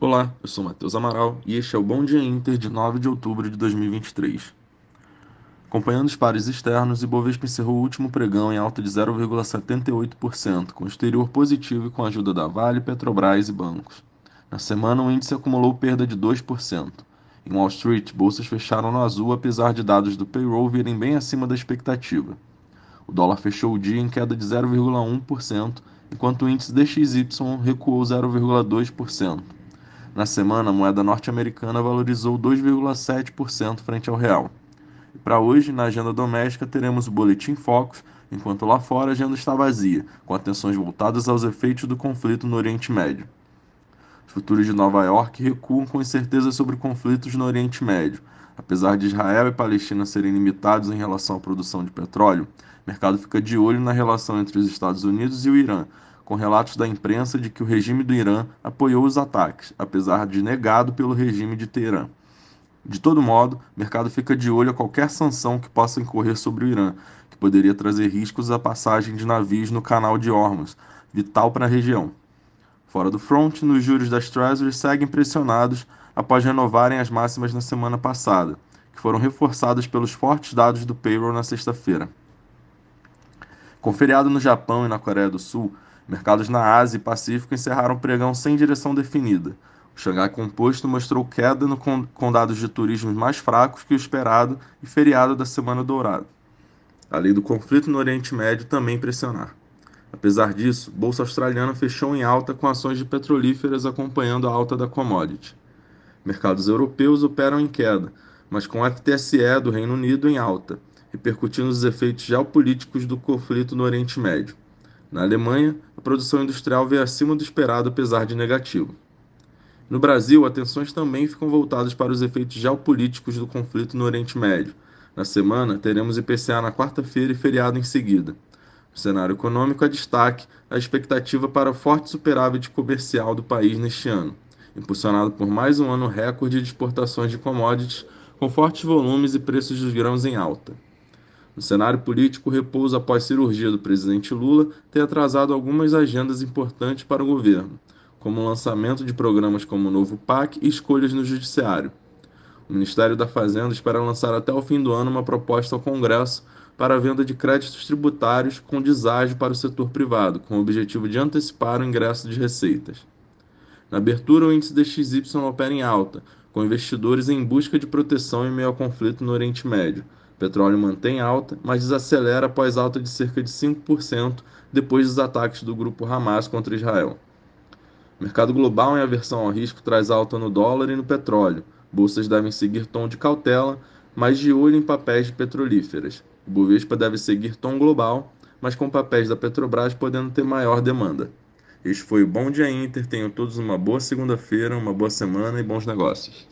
Olá, eu sou Matheus Amaral e este é o Bom Dia Inter de 9 de outubro de 2023. Acompanhando os pares externos, Ibovespa encerrou o último pregão em alta de 0,78%, com exterior positivo e com a ajuda da Vale, Petrobras e bancos. Na semana, o índice acumulou perda de 2%. Em Wall Street, bolsas fecharam no azul apesar de dados do payroll virem bem acima da expectativa. O dólar fechou o dia em queda de 0,1%, enquanto o índice DXY recuou 0,2%. Na semana, a moeda norte-americana valorizou 2,7% frente ao real. E para hoje, na agenda doméstica, teremos o Boletim Focus, enquanto lá fora a agenda está vazia, com atenções voltadas aos efeitos do conflito no Oriente Médio. Os futuros de Nova York recuam com incerteza sobre conflitos no Oriente Médio. Apesar de Israel e Palestina serem limitados em relação à produção de petróleo, o mercado fica de olho na relação entre os Estados Unidos e o Irã, com relatos da imprensa de que o regime do Irã apoiou os ataques, apesar de negado pelo regime de Teherã. De todo modo, o mercado fica de olho a qualquer sanção que possa incorrer sobre o Irã, que poderia trazer riscos à passagem de navios no canal de Hormuz, vital para a região. Fora do front, os juros das Treasury seguem pressionados após renovarem as máximas na semana passada, que foram reforçadas pelos fortes dados do payroll na sexta-feira. Com feriado no Japão e na Coreia do Sul, Mercados na Ásia e Pacífico encerraram o pregão sem direção definida. O Xangai Composto mostrou queda no, com dados de turismo mais fracos que o esperado e feriado da Semana Dourada. Além do conflito no Oriente Médio também pressionar. Apesar disso, Bolsa Australiana fechou em alta com ações de petrolíferas acompanhando a alta da commodity. Mercados europeus operam em queda, mas com o FTSE do Reino Unido em alta, repercutindo os efeitos geopolíticos do conflito no Oriente Médio. Na Alemanha, a produção industrial veio acima do esperado, apesar de negativo. No Brasil, atenções também ficam voltadas para os efeitos geopolíticos do conflito no Oriente Médio. Na semana, teremos IPCA na quarta-feira e feriado em seguida. No cenário econômico, a destaque a expectativa para o forte superávit comercial do país neste ano, impulsionado por mais um ano recorde de exportações de commodities, com fortes volumes e preços dos grãos em alta. No cenário político, o repouso após cirurgia do presidente Lula tem atrasado algumas agendas importantes para o governo, como o lançamento de programas como o novo PAC e escolhas no Judiciário. O Ministério da Fazenda espera lançar até o fim do ano uma proposta ao Congresso para a venda de créditos tributários com deságio para o setor privado, com o objetivo de antecipar o ingresso de receitas. Na abertura, o índice DXY opera em alta, com investidores em busca de proteção em meio ao conflito no Oriente Médio, o petróleo mantém alta, mas desacelera após alta de cerca de 5% depois dos ataques do grupo Hamas contra Israel. O mercado global em aversão ao risco traz alta no dólar e no petróleo. Bolsas devem seguir tom de cautela, mas de olho em papéis de petrolíferas. O Bovespa deve seguir tom global, mas com papéis da Petrobras podendo ter maior demanda. Este foi o Bom Dia Inter. Tenham todos uma boa segunda-feira, uma boa semana e bons negócios.